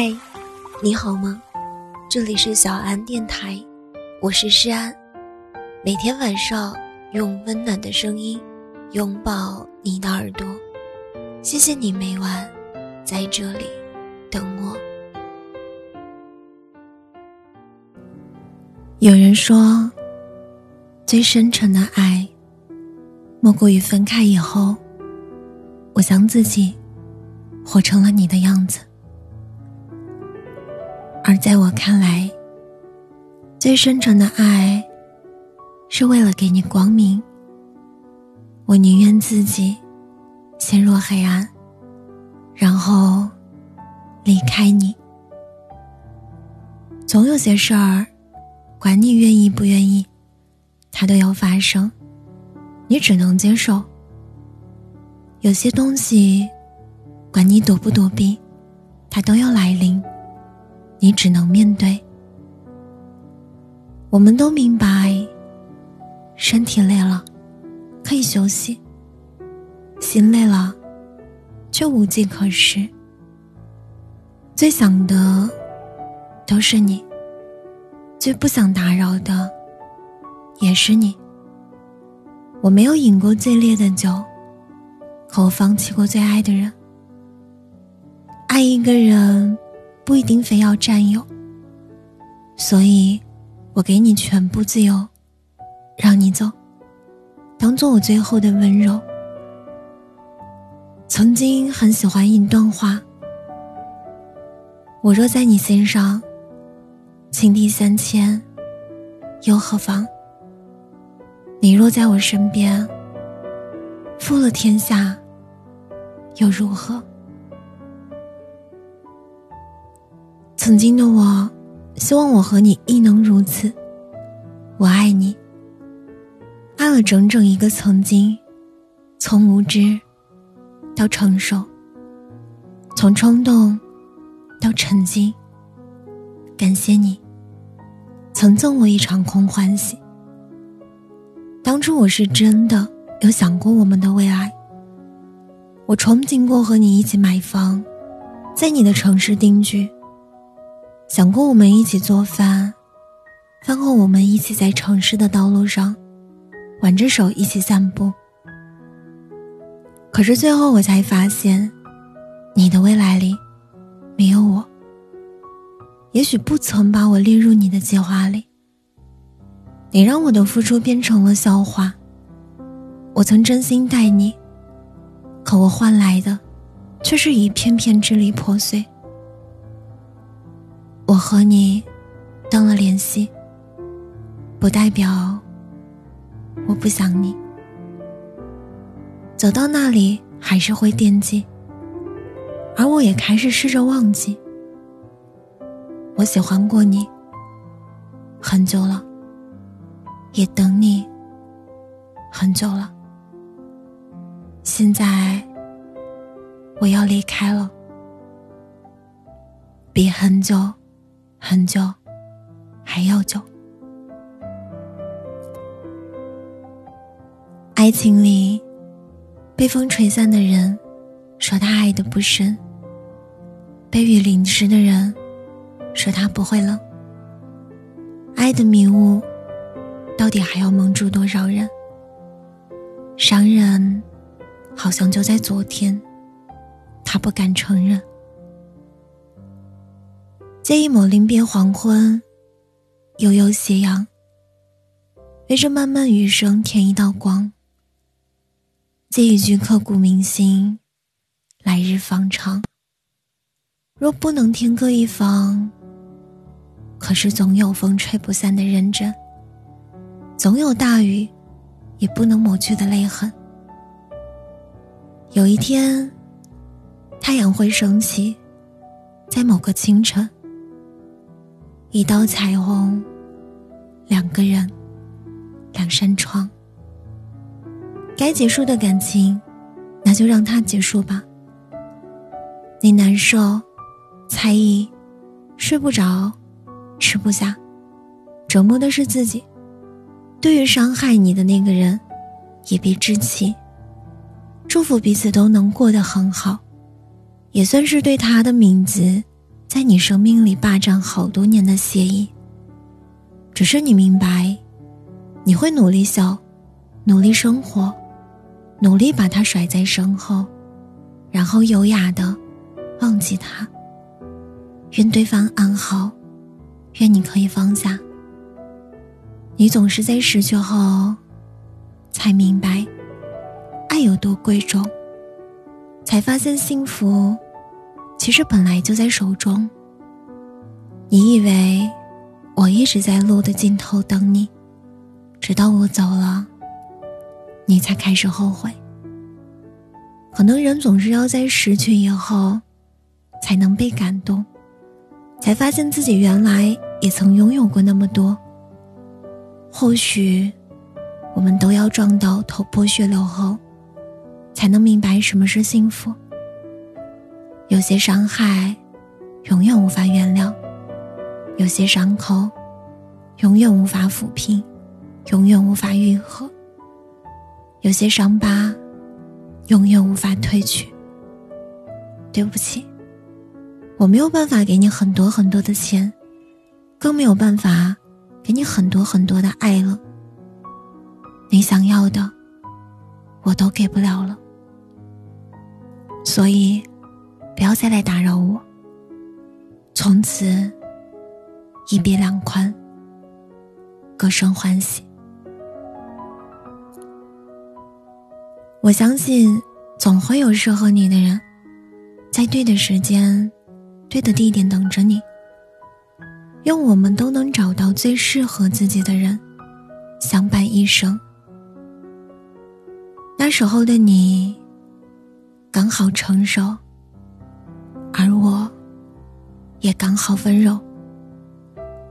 嗨，你好吗？这里是小安电台，我是诗安。每天晚上用温暖的声音拥抱你的耳朵，谢谢你每晚在这里等我。有人说，最深沉的爱，莫过于分开以后，我将自己活成了你的样子。而在我看来，最深沉的爱，是为了给你光明。我宁愿自己陷入黑暗，然后离开你。总有些事儿，管你愿意不愿意，它都要发生，你只能接受。有些东西，管你躲不躲避，它都要来临。你只能面对。我们都明白，身体累了可以休息，心累了却无计可施。最想的都是你，最不想打扰的也是你。我没有饮过最烈的酒，可我放弃过最爱的人。爱一个人。不一定非要占有，所以，我给你全部自由，让你走，当做我最后的温柔。曾经很喜欢一段话：我若在你心上，情敌三千，又何妨？你若在我身边，负了天下，又如何？曾经的我，希望我和你亦能如此。我爱你，爱了整整一个曾经，从无知到成熟，从冲动到沉静。感谢你，曾赠我一场空欢喜。当初我是真的有想过我们的未来，我憧憬过和你一起买房，在你的城市定居。想过我们一起做饭，饭后我们一起在城市的道路上挽着手一起散步。可是最后我才发现，你的未来里没有我。也许不曾把我列入你的计划里。你让我的付出变成了笑话。我曾真心待你，可我换来的却是一片片支离破碎。和你断了联系，不代表我不想你。走到那里还是会惦记，而我也开始试着忘记。我喜欢过你很久了，也等你很久了。现在我要离开了，比很久。很久，还要久。爱情里，被风吹散的人，说他爱的不深；被雨淋湿的人，说他不会冷。爱的迷雾，到底还要蒙住多少人？伤人，好像就在昨天，他不敢承认。借一抹临别黄昏，悠悠斜阳。为这漫漫余生添一道光。借一句刻骨铭心，来日方长。若不能天各一方，可是总有风吹不散的认真，总有大雨也不能抹去的泪痕。有一天，太阳会升起，在某个清晨。一道彩虹，两个人，两扇窗。该结束的感情，那就让它结束吧。你难受、猜疑、睡不着、吃不下，折磨的是自己。对于伤害你的那个人，也别置气。祝福彼此都能过得很好，也算是对他的名字在你生命里霸占好多年的协议。只是你明白，你会努力笑，努力生活，努力把它甩在身后，然后优雅的忘记它。愿对方安好，愿你可以放下。你总是在失去后，才明白爱有多贵重，才发现幸福其实本来就在手中。你以为？我一直在路的尽头等你，直到我走了，你才开始后悔。可能人总是要在失去以后，才能被感动，才发现自己原来也曾拥有过那么多。或许，我们都要撞到头破血流后，才能明白什么是幸福。有些伤害，永远无法原谅。有些伤口，永远无法抚平，永远无法愈合；有些伤疤，永远无法褪去。对不起，我没有办法给你很多很多的钱，更没有办法给你很多很多的爱了。你想要的，我都给不了了。所以，不要再来打扰我。从此。一别两宽，各生欢喜。我相信，总会有适合你的人，在对的时间、对的地点等着你。愿我们都能找到最适合自己的人，相伴一生。那时候的你，刚好成熟，而我，也刚好温柔。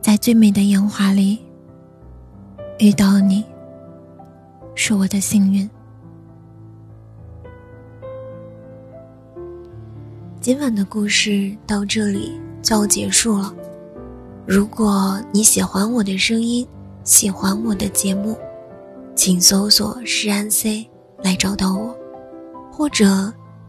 在最美的烟花里遇到你，是我的幸运。今晚的故事到这里就要结束了。如果你喜欢我的声音，喜欢我的节目，请搜索“诗安 C” 来找到我，或者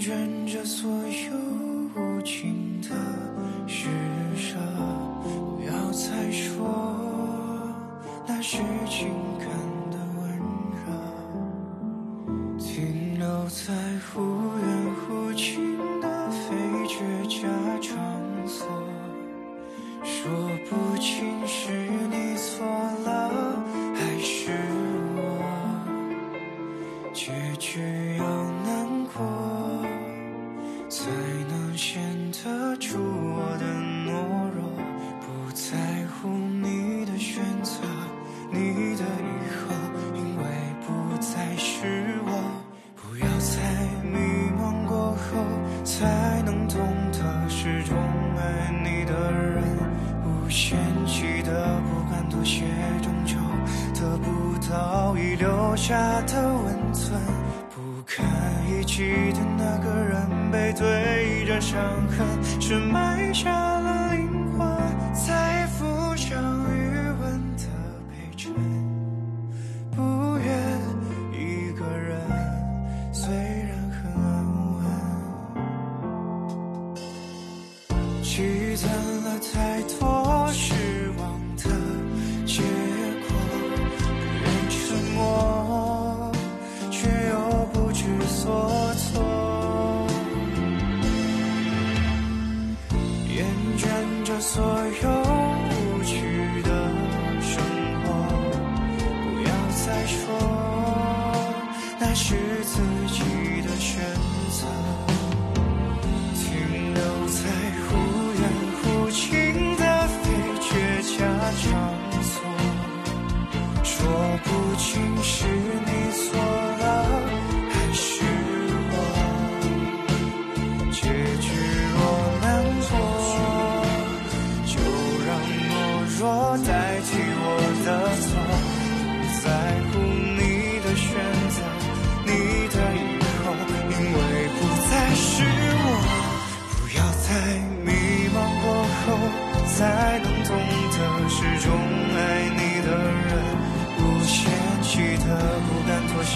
卷着所有无情的施舍，不要再说那是情感。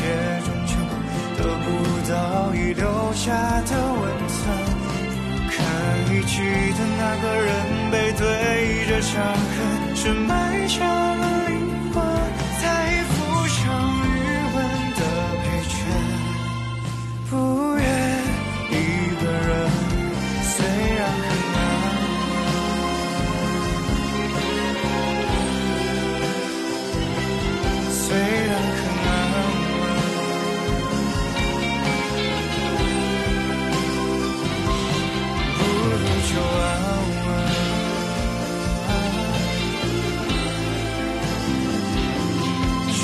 也终究得不到遗留下的温存。可以记得那个人背对着伤痕，是埋下就安稳。谁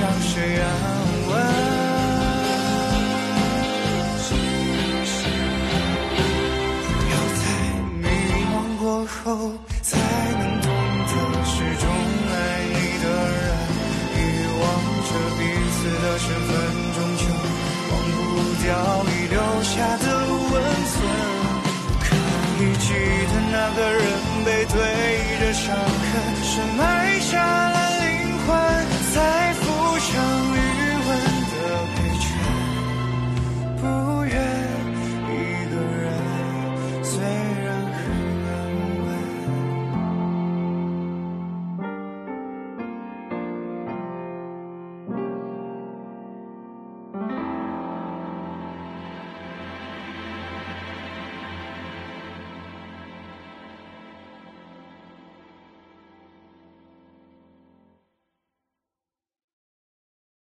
让谁安稳？不要在迷茫过后才对着伤痕，深埋下了